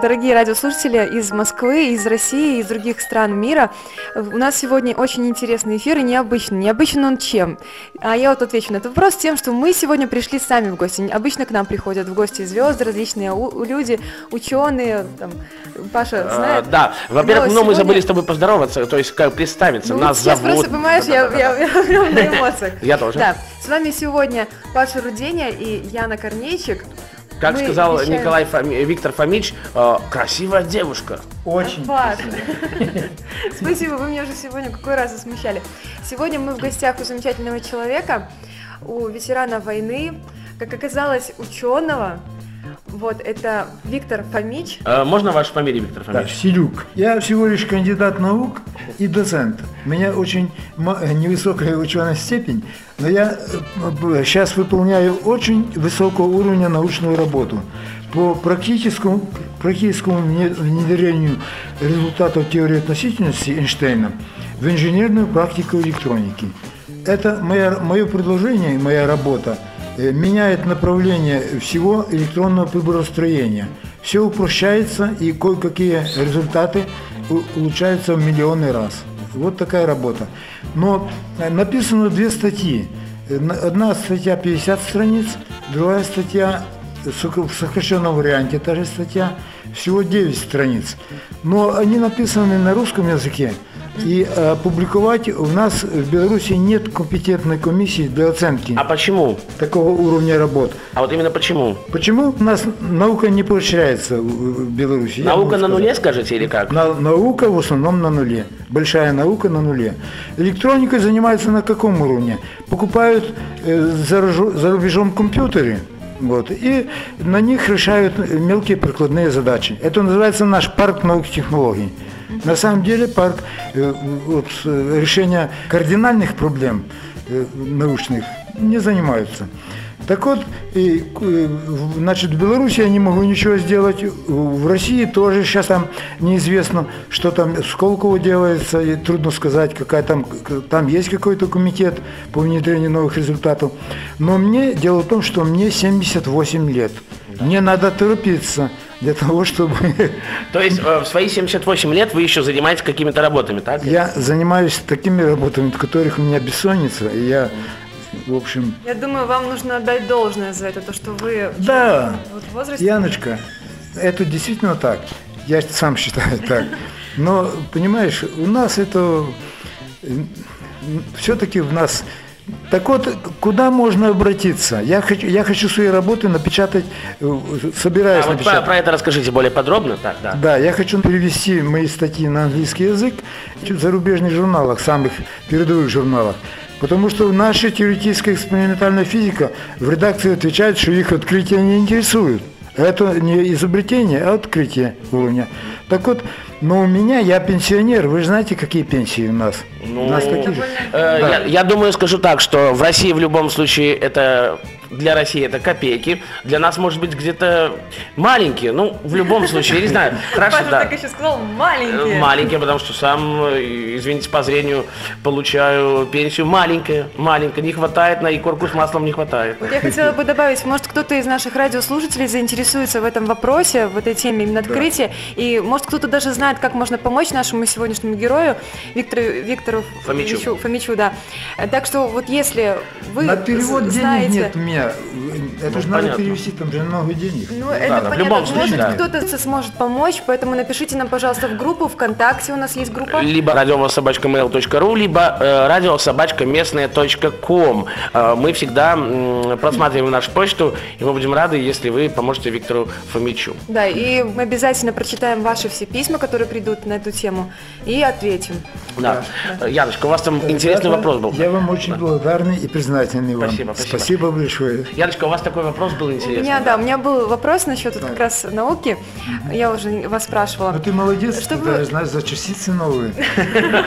дорогие радиослушатели из Москвы, из России, из других стран мира. У нас сегодня очень интересный эфир и необычный. Необычен он чем? А я вот отвечу на этот вопрос тем, что мы сегодня пришли сами в гости. Обычно к нам приходят в гости звезды, различные люди, ученые. Там, Паша А, знает. да, во-первых, Но ну, мы сегодня- забыли с тобой поздороваться, то есть как представиться. Ну, Нас сейчас зовут. просто, понимаешь, я, я, я прям на эмоциях. Я тоже. Да, с вами сегодня Паша Руденя и Яна Корнейчик. Как Мы сказал вещаем- Николай Фоми- Виктор Фомич, э, красивая девушка. Очень. Паш, спасибо, вы меня уже сегодня какой раз засмущали. Сегодня мы в гостях у замечательного человека, у ветерана войны, как оказалось, ученого. Вот, это Виктор Фомич. Э, можно ваша фамилия, Виктор Фомич? Селюк. Я всего лишь кандидат наук и доцент. У меня очень невысокая ученая степень, но я сейчас выполняю очень высокого уровня научную работу по практическому, практическому вне- внедрению результатов теории относительности Эйнштейна в инженерную практику электроники. Это моя, мое предложение, моя работа э, меняет направление всего электронного приборостроения. Все упрощается и кое-какие результаты улучшаются в миллионный раз. Вот такая работа. Но э, написано две статьи. Э, на- Одна статья 50 страниц, другая статья в сокращенном варианте, та же статья, всего 9 страниц. Но они написаны на русском языке. И э, публиковать у нас в Беларуси нет компетентной комиссии для оценки А почему? такого уровня работ. А вот именно почему? Почему у нас наука не поощряется в в Беларуси? Я Наука могу на нуле, скажете, или как? На- наука в основном на нуле. Большая наука на нуле. Электроникой занимаются на каком уровне? Покупают э, за, ружо- за рубежом компьютеры. Вот, и на них решают мелкие прикладные задачи. Это называется наш парк и технологий. На самом деле парк э, э, решения кардинальных проблем э, научных не занимаются. Так вот, и, значит, в Беларуси я не могу ничего сделать, в России тоже сейчас там неизвестно, что там в Сколково делается, и трудно сказать, какая там, там есть какой-то комитет по внедрению новых результатов. Но мне, дело в том, что мне 78 лет. Мне надо торопиться для того, чтобы То есть э, в свои 78 лет вы еще занимаетесь какими-то работами, так? я занимаюсь такими работами, от которых у меня бессонница, и я в общем, Я думаю, вам нужно отдать должное за это, то, что вы Да. вот в возрасте. Яночка, это действительно так. Я сам считаю так. Но, понимаешь, у нас это все-таки в нас. Так вот, куда можно обратиться? Я хочу, я хочу свои работы напечатать, э, собираюсь А вот про, напечатать. про это расскажите более подробно. Так, да. Да, я хочу перевести мои статьи на английский язык в зарубежных журналах, самых передовых журналах. Потому что наша теоретическая экспериментальная физика в редакции отвечает, что их открытия не интересуют. Это не изобретение, а открытие уровня. Так вот, но у меня, я пенсионер, вы же знаете, какие пенсии у нас? Ну, у нас такие же. Э, я, я думаю, скажу так, что в России в любом случае это для России это копейки, для нас может быть где-то маленькие, ну в любом случае, я не знаю, хорошо, Паша да. так еще сказал, маленькие. Э, Маленькие, потому что сам, э, извините по зрению, получаю пенсию маленькая, маленькая, не хватает, на икорку с маслом не хватает. Вот я хотела бы добавить, может, кто-то из наших радиослушателей заинтересуется в этом вопросе, в этой теме именно открытия, и может кто-то даже знает, как можно помочь нашему сегодняшнему герою Виктору, Виктору Фомичу. Фомичу, да. Так что вот если вы На перевод з- денег знаете, нет меня. Это Ну, же надо понятно. перевести, там же много денег. Ну, да, это в понятно. любом случае, Может, да. кто-то сможет помочь, поэтому напишите нам, пожалуйста, в группу ВКонтакте, у нас есть группа. Либо радиовособачка.mail.ru, либо э, радиособачка.местная.ком. Э, мы всегда просматриваем нашу почту, и мы будем рады, если вы поможете Виктору Фомичу. Да, и мы обязательно прочитаем ваши все письма, которые придут на эту тему, и ответим. Да. Э, Яночка, у вас там интересный Ребята, вопрос был. Я вам очень благодарный и признательный вам. Спасибо, спасибо. большое. Яночка, у вас такой вопрос был У интересный. меня, да, у меня был вопрос насчет вот как раз науки. Я уже вас спрашивала. Ну ты молодец, Что ты даже знаешь за частицы новые.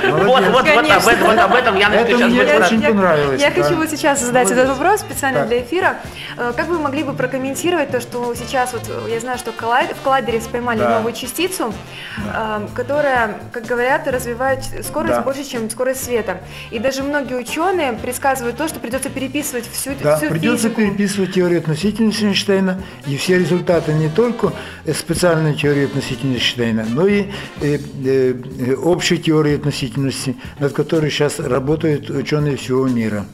Вот, вот, вот, об этом, вот об этом Яночка сейчас будет очень я, понравилось, Я хочу вот сейчас задать этот вопрос специально для эфира. Э, Как вы могли бы прокомментировать то, что сейчас вот э, я знаю, что в коллайдере поймали новую частицу, э, которая, как говорят, развивает скорость больше, чем скорость света. И даже многие ученые предсказывают то, что придется переписывать всю, Да, всю придется физику. Переписывать теорию относительности Эйнштейна и все результаты не только э, специальной теории относительности Эйнштейна, но и э, э, общей теории относительности, над которой сейчас работают ученые всего мира.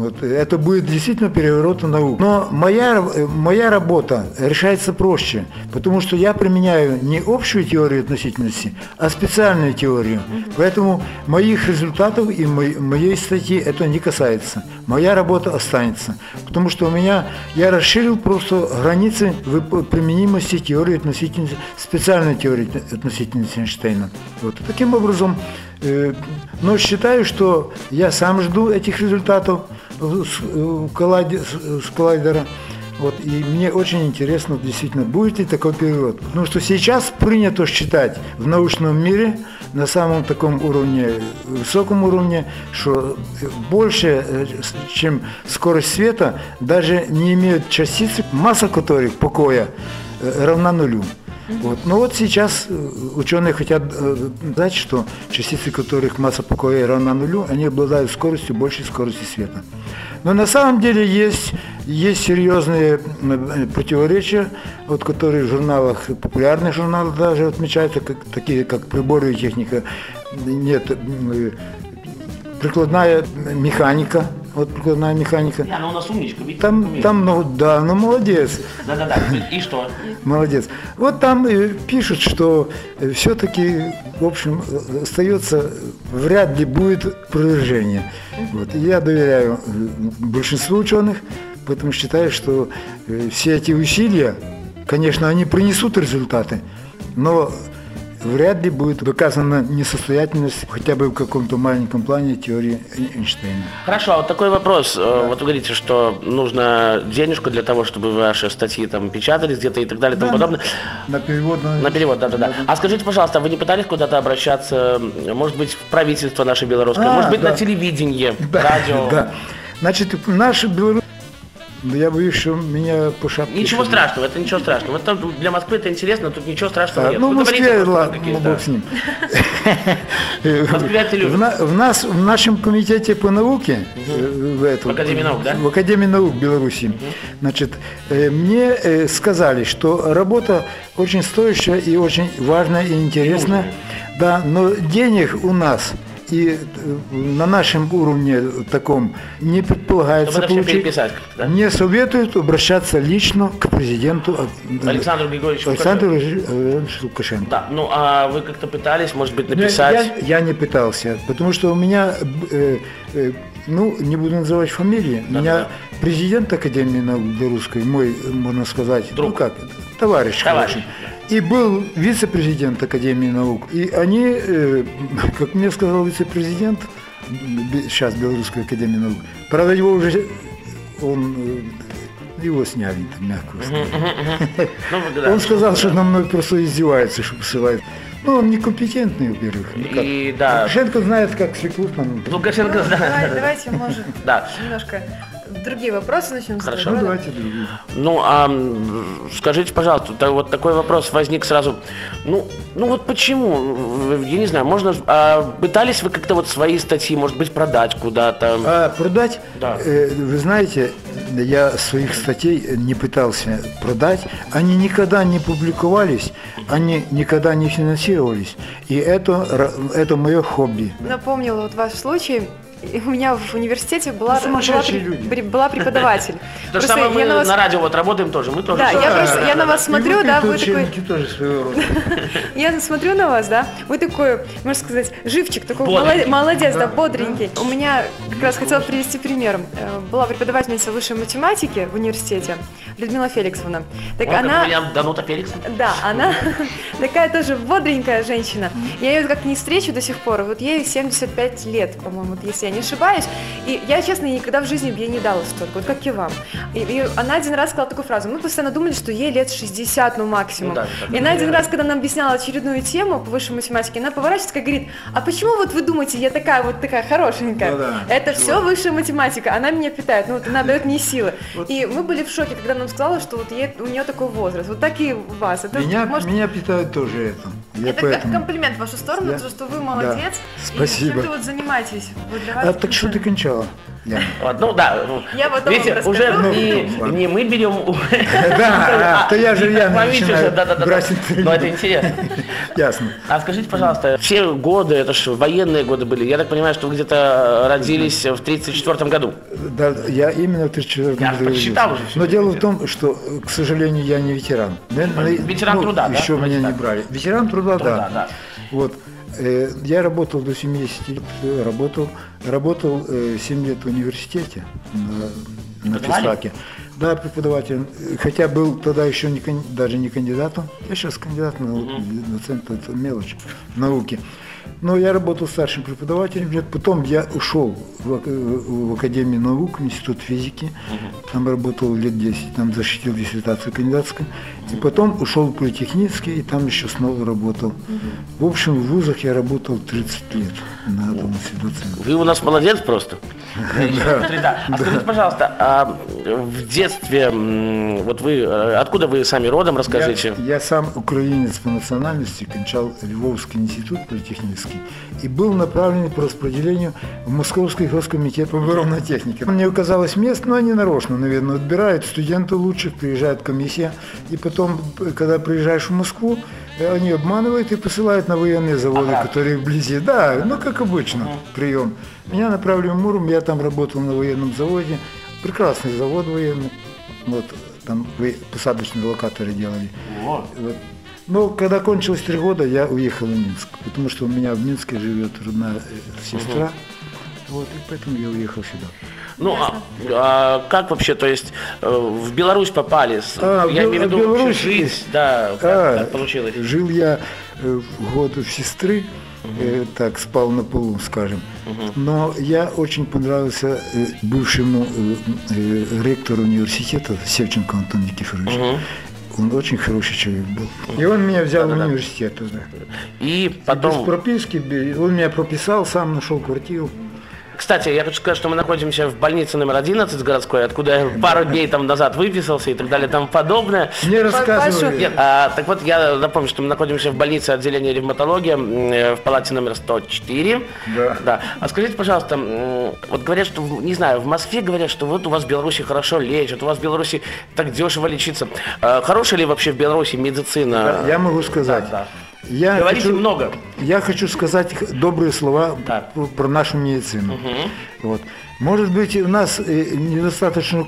Вот. Это будет действительно переворот наук. Но моя, моя работа решается проще, потому что я применяю не общую теорию относительности, а специальную теорию. Поэтому моих результатов и мо- моей статьи это не касается. Моя работа останется. Потому что у меня, я расширил просто границы применимости теории относительности, специальной теории относительности Эйнштейна. Вот. Таким образом, но считаю, что я сам жду этих результатов э, с- коллайдера. Вот, и мне очень интересно, действительно, будет ли такой период. Потому что сейчас принято считать в научном мире на самом таком уровне, высоком уровне, что больше, э, чем скорость света, даже не имеют частицы, масса которых покоя э, равна нулю. Вот. Но вот сейчас э, ученые хотят э, знать, что частицы, которых масса покоя равна нулю, они обладают скоростью больше скорости света. Но на самом деле есть, есть серьезные э, противоречия, вот, которые в журналах, популярных журналах даже отмечаются, как, такие как приборы и техника. Нет, прикладная механика, вот прикладная механика. Яна у нас умничка, видите? Там, умеет. там, ну да, ну молодец. Да-да-да, и что? Молодец. Вот там э, пишут, что все-таки, в общем, э, остается, вряд ли будет продвижение. Вот. Я доверяю э, большинству ученых, поэтому считаю, что э, все эти усилия, конечно, они принесут результаты, но вряд ли будет доказана несостоятельность хотя бы в каком-то маленьком плане теории Эйн- Эйнштейна. Хорошо, а вот такой вопрос. Э, Вот вы говорите, что нужно денежку для того, чтобы ваши статьи там печатались где-то и так далее и тому Да, подобное. На перевод на, На перевод, да-да-да. А скажите, пожалуйста, а вы не пытались куда-то обращаться, может быть, в правительство наше белорусское, А, может быть, да. на телевидение, Да, радио? Да. Значит, наши белорусы... Я боюсь, что меня по шапке... Ничего страшного, это ничего страшного. Вот там для Москвы это интересно, тут ничего страшного А, нет. ну, Вы в Москве, говорите, ладно, ну, бог с ним. В, на- в нас, в нашем комитете по науке, э, в, этом, Академии наук, да? В Академии наук Беларуси, значит, э, мне э, сказали, что работа очень стоящая и очень важная и интересная, да, но денег у нас И на нашем уровне таком не предполагается получить. да? Мне советуют обращаться лично к президенту Александру Григорьевичу Александру Владимировичу Лукашенко. Да, ну а вы как-то пытались, может быть, Ну, написать? Я, я не пытался, потому что у меня, э, э, ну, не буду называть фамилии, у меня президент Академии наук белорусской, мой, можно сказать, ну Друг. как, товарищ, Товарищ. хороший. И был вице-президент Академии наук. И они, э, как мне сказал вице-президент, сейчас Белорусской Академии наук, правда, его уже, он, э, его сняли, там, мягко сказать. Ну. Он сказал, что на мной просто издевается, что посылает. Ну, он некомпетентный, во-первых. никак. И да, Лукашенко знает, как Свеклухман. Лукашенко, Ну, да. давай- давайте, может, Да. немножко другие вопросы начнем Хорошо. задавать. Ну, Да? давайте другие. Ну, а скажите, пожалуйста, та- вот такой вопрос возник сразу. Ну, ну вот почему? Я не знаю, можно... а пытались вы как-то вот свои статьи, может быть, продать куда-то? А продать, Да. э, вы знаете, я своих статей не пытался продать. Они никогда не публиковались, они никогда не финансировались. И это, ра- это мое хобби. Напомнила вот ваш случай. У меня в университете была, Ну, была, при- была преподаватель. То же Просто самое мы на радио вот работаем тоже, мы тоже... Да, я просто я на вас смотрю, да, вы такой, тоже своего рода. я смотрю на вас, да, вы такой, можно сказать, живчик, такой молодец, да, бодренький. У меня как раз хотела привести пример. Э, Была преподавательница высшей математики в университете, Людмила Феликсовна. Так Вот как она, меня Данута Феликс. Да, она такая тоже бодренькая женщина. Я ее как не встречу до сих пор. Вот ей 75 лет, по-моему, вот если я не ошибаюсь. И я, честно, никогда в жизни бы ей не дала столько, вот как и вам. И, и она один раз сказала такую фразу. Мы постоянно думали, что ей лет 60, ну максимум. Ну да, и она один раз, когда нам объясняла очередную тему по высшей математике, она поворачивается и говорит, а почему вот вы думаете, я такая вот такая хорошенькая? Да-да, Это все высшая математика, она меня питает, ну вот она дает мне силы. И мы были в шоке, когда нам сказала, что вот ей, у нее такой возраст. Вот так и у вас. Это Меня, может, меня питает тоже это. Я это поэтому... как комплимент в вашу сторону, Я- то, что вы молодец. Спасибо. И чем-то вот занимаетесь. Вот А так что ты кончала? Яна? Вот, ну да. ну, Я потом Видите, вам уже расскажу. не, Ну, не мы берем... Да, то я же я начинаю интервью. Ну это интересно. Ясно. А скажите, пожалуйста, все годы, это же военные годы были, я так понимаю, что вы где-то родились в 1934 году. Да, я именно в 1934 Я году прочитал родился. уже Но дело в том, что, к сожалению, я не ветеран. Ветеран ну, труда, да? Еще меня не брали. Ветеран труда, Труда, да. да. Вот. Э, Я работал до 70 лет, э, работал, работал э, 7 лет в университете на, на физфаке. Да, преподавателем. Э, Хотя был тогда еще не, даже не кандидатом. Я сейчас кандидат в науки, доцент, это мелочь науки. Но я работал старшим преподавателем лет. Потом я ушел в, ак- в Академию наук, в Институт физики. Там работал лет 10, там защитил диссертацию кандидатскую. И потом ушел в политехнический, и там еще снова работал. В общем, в вузах я работал 30 лет на должности доцента. Вы у нас молодец просто. А скажите, пожалуйста, а в детстве, вот вы, э, откуда вы сами родом, расскажите? Я, я сам украинец по национальности, кончал Львовский институт политехнический и был направлен по распределению в Московский госкомитет по оборонной технике. Мне оказалось место, но они нарочно, наверное, отбирают студентов лучших, приезжает комиссия, и потом, когда приезжаешь в Москву, они обманывают и посылают на военные заводы, Ага. которые вблизи. Да, ну как обычно, прием. Меня направили в Муром, я там работал на военном заводе, прекрасный завод военный, вот там посадочные локаторы делали. Вот. Но когда кончилось три года, я уехал в Минск, потому что у меня в Минске живет родная э, сестра, вот, и поэтому я уехал сюда. Ну, а, а как вообще, то есть э, в Беларусь попали? А, я имею в виду Беларусь? жить, да, как, А, как получилось? Жил я э, год у сестры, э, так спал на полу, скажем. Но я очень понравился бывшему э, э, ректору университета Севченко Антону Никифоровичу. Он очень хороший человек был. И он меня взял в университет туда. И Без потом, прописки, без- он меня прописал, сам нашел квартиру. Кстати, я хочу сказать, что мы находимся в больнице номер 11 городской, откуда я пару дней там назад выписался и так далее, там подобное. Мне рассказывали. Нет, а, так вот, я напомню, что мы находимся в больнице отделения ревматологии э, в палате номер 104. Да. А скажите, пожалуйста, вот говорят, что, в- не знаю, в Москве говорят, что вот у вас в Беларуси хорошо лечат, у вас в Беларуси так дешево лечиться. А, хорошая ли вообще в Беларуси медицина? Я могу сказать, Да, Я Говорите хочу, много. Я хочу сказать добрые слова Да. про нашу медицину. Вот. Может быть, у нас э, недостаточно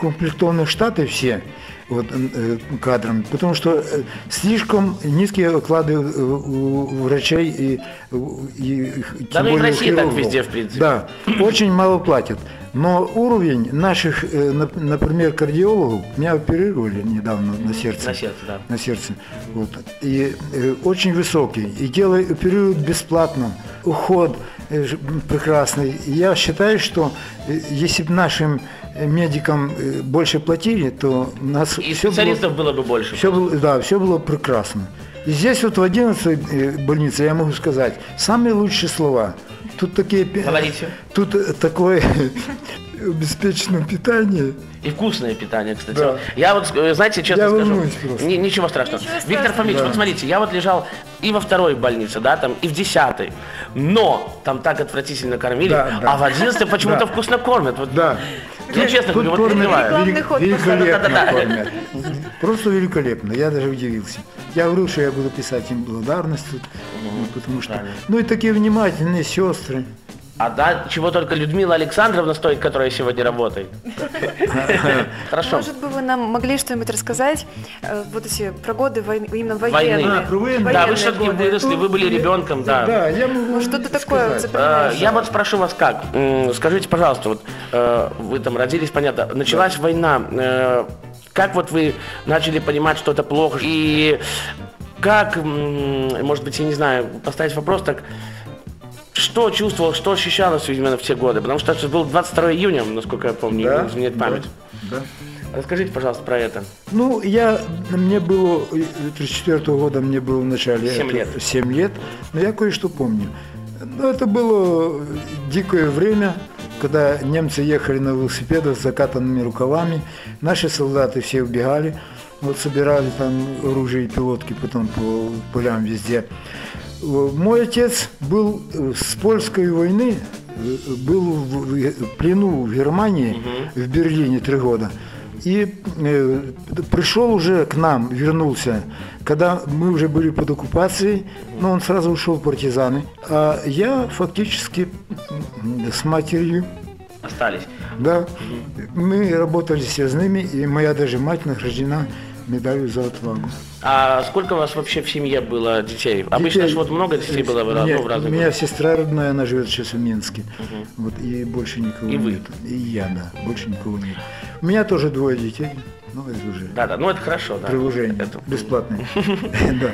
комплектованные штаты все вот, э, кадрами, потому что э, слишком низкие оклады у врачей и, и, Да, тем ну и в более России так хирургов. везде, в принципе. Да, очень мало платят. Но уровень наших, э, нап- например, кардиологов, меня оперировали недавно на сердце На сердце, да. на сердце. Вот. И э, очень высокий. И делают, оперируют бесплатно. Уход э, прекрасный. Я считаю, что если бы нашим медикам больше платили, то у нас И было- специалистов было бы больше. все было, да, все было прекрасно. И здесь вот в 11 э, больнице я могу сказать самые лучшие слова. Тут такие... Говорите. Тут э, такое обеспеченное питание. И вкусное питание, кстати. Да. Я вот, э, знаете, честно Я скажу, ни- ничего страшного. Ничего Виктор страшного. Фомич, Да. вот смотрите, я вот лежал и во второй больнице, да, там, и в десятой, но там так отвратительно кормили, Да, да. а в одиннадцатой почему-то Да. вкусно кормят. Вот, Да. Ну, честно говорю, вот кормят велик- великолепно кормят. Просто великолепно. Я даже удивился. Я говорил, что я буду писать им благодарность потому что... Ну и такие внимательные сестры. А да, чего только Людмила Александровна стоит, которая сегодня работает. Хорошо. Может бы вы нам могли что-нибудь рассказать, э, вот эти про годы войны, именно Войны. военные? А. Да, вы все-таки годы. выросли, вы были ребенком, да. Да, я могу Ну, что-то такое. Э, Я вот спрошу вас как. Скажите, пожалуйста, вот э, вы там родились, понятно, началась война. э, Как вот вы начали понимать, что это плохо? И как, может быть, я не знаю, поставить вопрос так, что чувствовал, что ощущалось именно в те годы? Потому что это был 22 июня, насколько я помню, Да, изменяет память. Да. Расскажите, пожалуйста, про это. Ну, я, мне было, 34 года мне было в начале... Семь это- лет. семь лет, но я кое-что помню. Ну, это было дикое время, когда немцы ехали на велосипедах с закатанными рукавами, наши солдаты все убегали, вот собирали там оружие и пилотки потом по полям везде. Мой отец был э, с польской войны, э, был в плену в Германии, в Берлине три года. И э, пришел уже к нам, вернулся, когда мы уже были под оккупацией, но он сразу ушел в партизаны. А я фактически с матерью, Остались. да, мы работали связными, и моя даже мать награждена медалью за отвагу. А сколько у вас вообще в семье было детей? Обычно Детей- же вот много детей было в, ну, в У разных меня городах. сестра родная, она живет сейчас в Минске. Вот, и больше никого И вы? нет. И я, да, больше никого нет. У меня тоже двое детей, но это уже Да-да, ну это хорошо, да. приложение, Это- бесплатное. Да.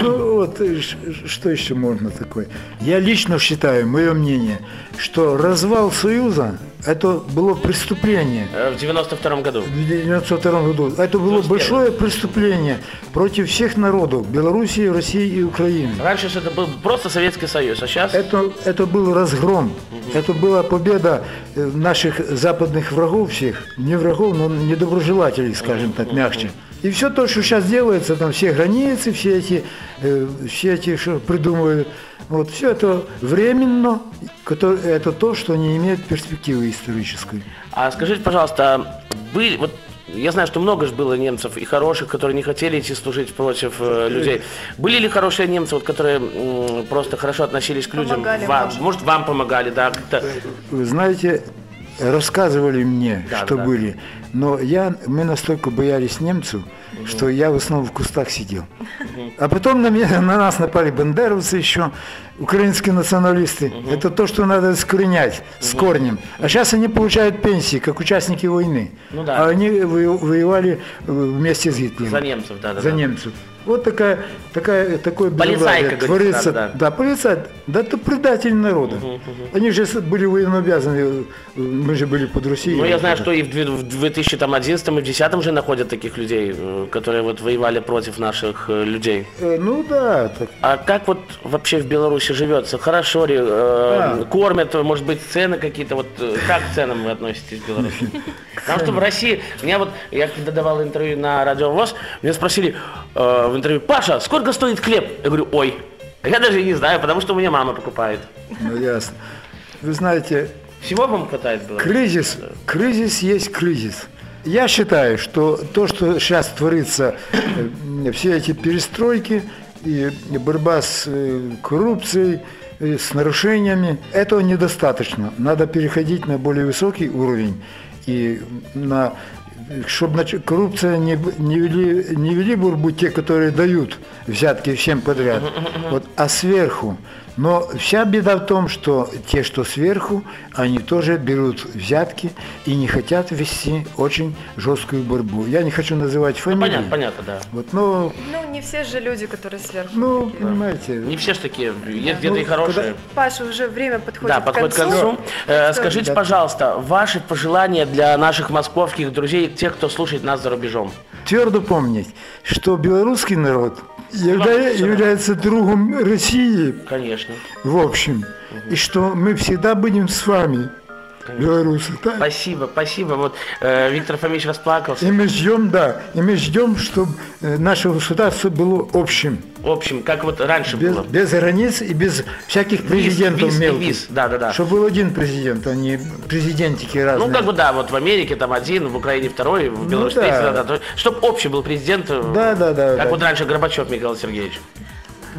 Ну вот, э, что еще можно такое? Я лично считаю, мое мнение, что развал Союза – это было преступление. Э, В 92 году. В 1992 году. Это было 91. большое преступление против всех народов – Белоруссии, России и Украины. Раньше это был просто Советский Союз, а сейчас... Это, это был разгром, это была победа э, наших западных врагов всех, не врагов, но недоброжелателей, скажем так, мягче. И все то, что сейчас делается, там все границы, все эти, э, все эти, что придумывают, вот все это временно, кото- это то, что не имеет перспективы исторической. А скажите, пожалуйста, были... Вот я знаю, что много же было немцев и хороших, которые не хотели идти служить против э, людей. Были ли хорошие немцы, вот, которые м, просто хорошо относились к людям? Помогали, Вам- может. может, вам помогали, да? как-то? Вы знаете, рассказывали мне, Да, что да. были, но я, мы настолько боялись немцев, что я в основном в кустах сидел. А потом на, меня, на нас напали бандеровцы еще, украинские националисты. Это то, что надо искоренять с корнем. А сейчас они получают пенсии, как участники войны. Ну да. А они во- воевали э, вместе с Гитлером. За немцев, да-да. За немцев. Вот такая, такая, такое Полицайка, говорится, творится. да, да. Да, полицай. Да это предатель народа. Они же были военнообязаны, э, мы же были под Россией. Ну, я знаю, что и в две- в 2011 и в 2010 же находят таких людей, э, которые вот воевали против наших людей. Э, Ну да, так. А как вот вообще в Беларуси живется? Хорошо ли? э, Да. Кормят, может быть, цены какие-то? Вот э, как к ценам вы относитесь в Беларуси? Потому что в России, меня вот, я когда давал интервью на Радио ВОЗ, меня спросили э, в интервью, Паша, сколько стоит хлеб? Я говорю, ой, я даже не знаю, потому что у меня мама покупает. Ну ясно. Вы знаете, Всего вам хватает Беларуси? кризис, кризис есть кризис. Я считаю, что то, что сейчас творится, э, все эти перестройки, и борьба с э, коррупцией, э, с нарушениями. Этого недостаточно. Надо переходить на более высокий уровень и на чтобы коррупция не, не, вели, не вели борьбу те, которые дают взятки всем подряд, вот, а сверху но вся беда в том, что те, что сверху, они тоже берут взятки и не хотят вести очень жесткую борьбу. Я не хочу называть ну, фамилии. Ну, понятно, понятно, да. Вот, но... Ну, не все же люди, которые сверху. Ну, такие. понимаете. Не все же такие, есть где-то ну, и хорошие. Когда... Паша, уже время подходит да, к подходит концу. к концу. Э, скажите, да. пожалуйста, ваши пожелания для наших московских друзей, тех, кто слушает нас за рубежом? Твердо помнить, что белорусский народ – явля, является другом России. Конечно. В общем. Угу. И что мы всегда будем с вами белорусы. Спасибо, спасибо. Вот э, Виктор Фомич расплакался. И мы ждем, да, и мы ждем, чтобы э, наше государство было общим. Общим, как вот раньше без, было. Без границ и без всяких президентов виз, мелких. Виз, да, да, да. Чтобы был один президент, а не президентики разные. Ну, как бы да, вот в Америке там один, в Украине второй, в Беларуси ну, да. да, да. Чтобы общий был президент. Да, да, да. Как да. вот раньше Горбачев Михаил Сергеевич.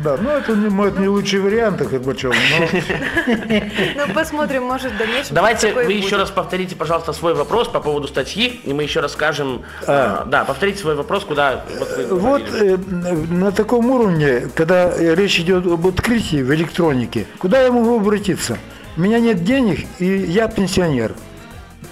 Да, ну это не, может, не лучший вариант, Горбачев, но... Ну, посмотрим, может, в дальнейшем... Давайте вы еще раз повторите, пожалуйста, свой вопрос по поводу статьи, и мы еще расскажем... А. Да, повторите свой вопрос, куда... Вот э, на таком уровне, когда речь идет об открытии в электронике, куда я могу обратиться? У меня нет денег, и я пенсионер.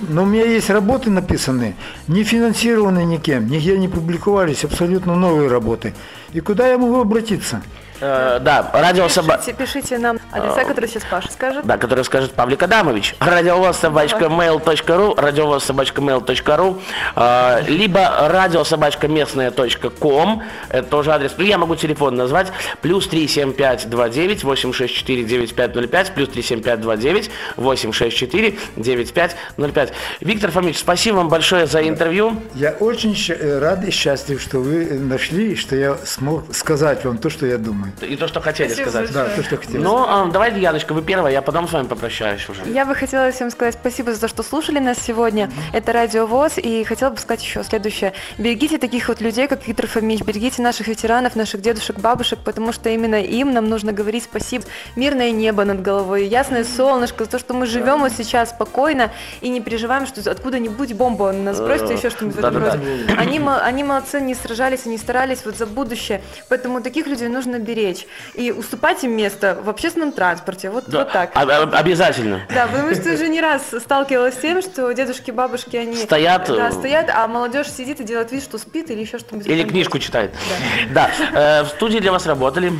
Но у меня есть работы написанные, не финансированные никем, нигде не публиковались, абсолютно новые работы. И куда я могу обратиться? Э, да, радио собака. Пишите, пишите нам адреса, которые сейчас Паша скажет. Да, который скажет Павлик Адамович. Радиовоз собачка mail.ru, радиовоз собачка mail.ru, э, либо радиособачка местная ком. Это тоже адрес. Ну, я могу телефон назвать. Плюс 37529 864 9505, плюс 37529 864 9505. Виктор Фомич, спасибо вам большое за интервью. Я очень э, рад и счастлив, что вы нашли, что я смог сказать вам то, что я думаю. И то, что хотели Спасибо сказать. Большое. Да, то, что хотели. Ну, а, давайте, Яночка, вы первая, я потом с вами попрощаюсь уже. Я бы хотела всем сказать спасибо за то, что слушали нас сегодня. Mm-hmm. Это Радио ВОЗ, и хотела бы сказать еще следующее. Берегите таких вот людей, как Виктор Фомич, берегите наших ветеранов, наших дедушек, бабушек, потому что именно им нам нужно говорить спасибо. Мирное небо над головой, ясное солнышко, за то, что мы живем вот сейчас спокойно и не переживаем, что откуда-нибудь бомба нас бросит, еще что-нибудь в этом роде. Они, они молодцы, не сражались, они старались вот за будущее, поэтому таких людей нужно беречь. И уступать им место в общественном транспорте. Вот, да, вот так. Обязательно. Да, потому что уже не раз сталкивалась с тем, что дедушки, бабушки, они стоят, да, стоят, а молодежь сидит и делает вид, что спит или еще что-нибудь. Или книжку читает. Да. да. Э, в студии для вас работали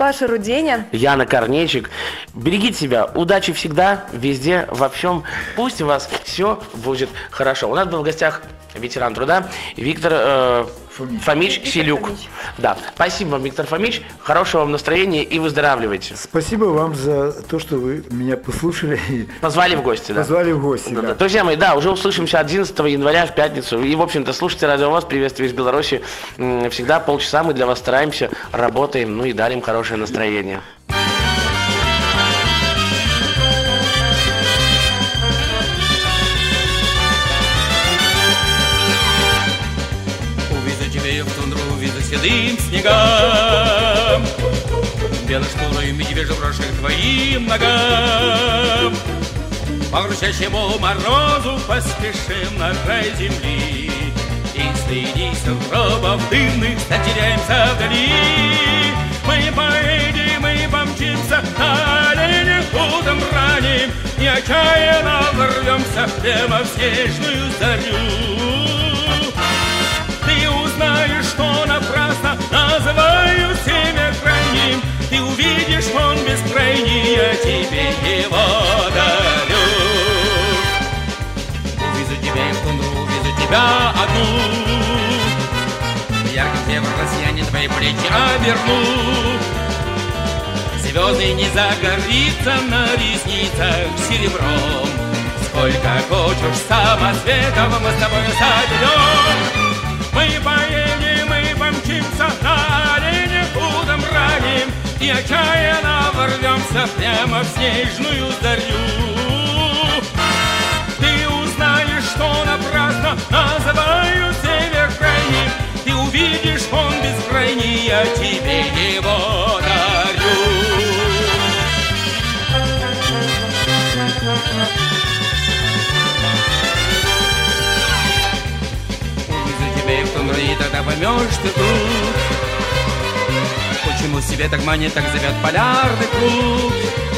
Паша Руденя. Яна Корнейчик. Берегите себя. Удачи всегда, везде, во всем. Пусть у вас все будет хорошо. У нас был в гостях ветеран труда Виктор э, Фомич, Фомич Виктор Селюк. Фомич. Да. Спасибо вам, Виктор Фомич. Хорошего вам настроения и выздоравливайте. Спасибо вам за то, что вы меня послушали. Позвали в гости, да? Позвали в гости, да. да. Друзья мои, да, уже услышимся 11 января в пятницу. И, в общем-то, слушайте Радио ВОЗ, приветствие из Беларуси. Всегда полчаса мы для вас стараемся, работаем, ну и дарим хорошее настроение. Снегам, Белошкурой медвежью брошек твоим ногам. По грузящему морозу поспешим на край земли, И среди сугробов дымных затеряемся вдали. Мы поедем, мы помчимся на оленях утром ранним, И отчаянно ворвемся прямо в снежную зарю тебя одну. Яркий север россияне твои плечи оберну. Звезды не загорится на ресницах серебром. Сколько хочешь самоцветов мы с тобой сойдем. Мы поедем, мы помчимся на олене будем раним И отчаянно ворвемся прямо в снежную зарю что законообразно Называю тебя крайним. Ты увидишь, он бескрайний Я тебе его дарю. Если тебе в том рай, тогда поймешь ты тут. Почему себе так манит, так зовет полярный круг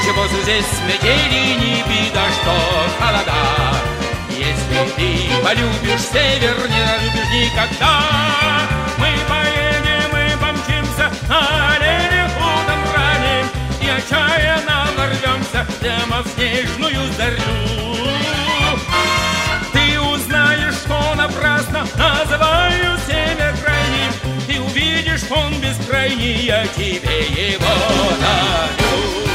Ничего здесь метели не беда, что холода. Если ты полюбишь север, не любишь никогда. Мы поедем и помчимся на оленях утром ранним, И отчаянно ворвемся прямо в снежную зарю. Ты узнаешь, что напрасно называю север крайним, Ты увидишь, он бескрайний, я тебе его дарю.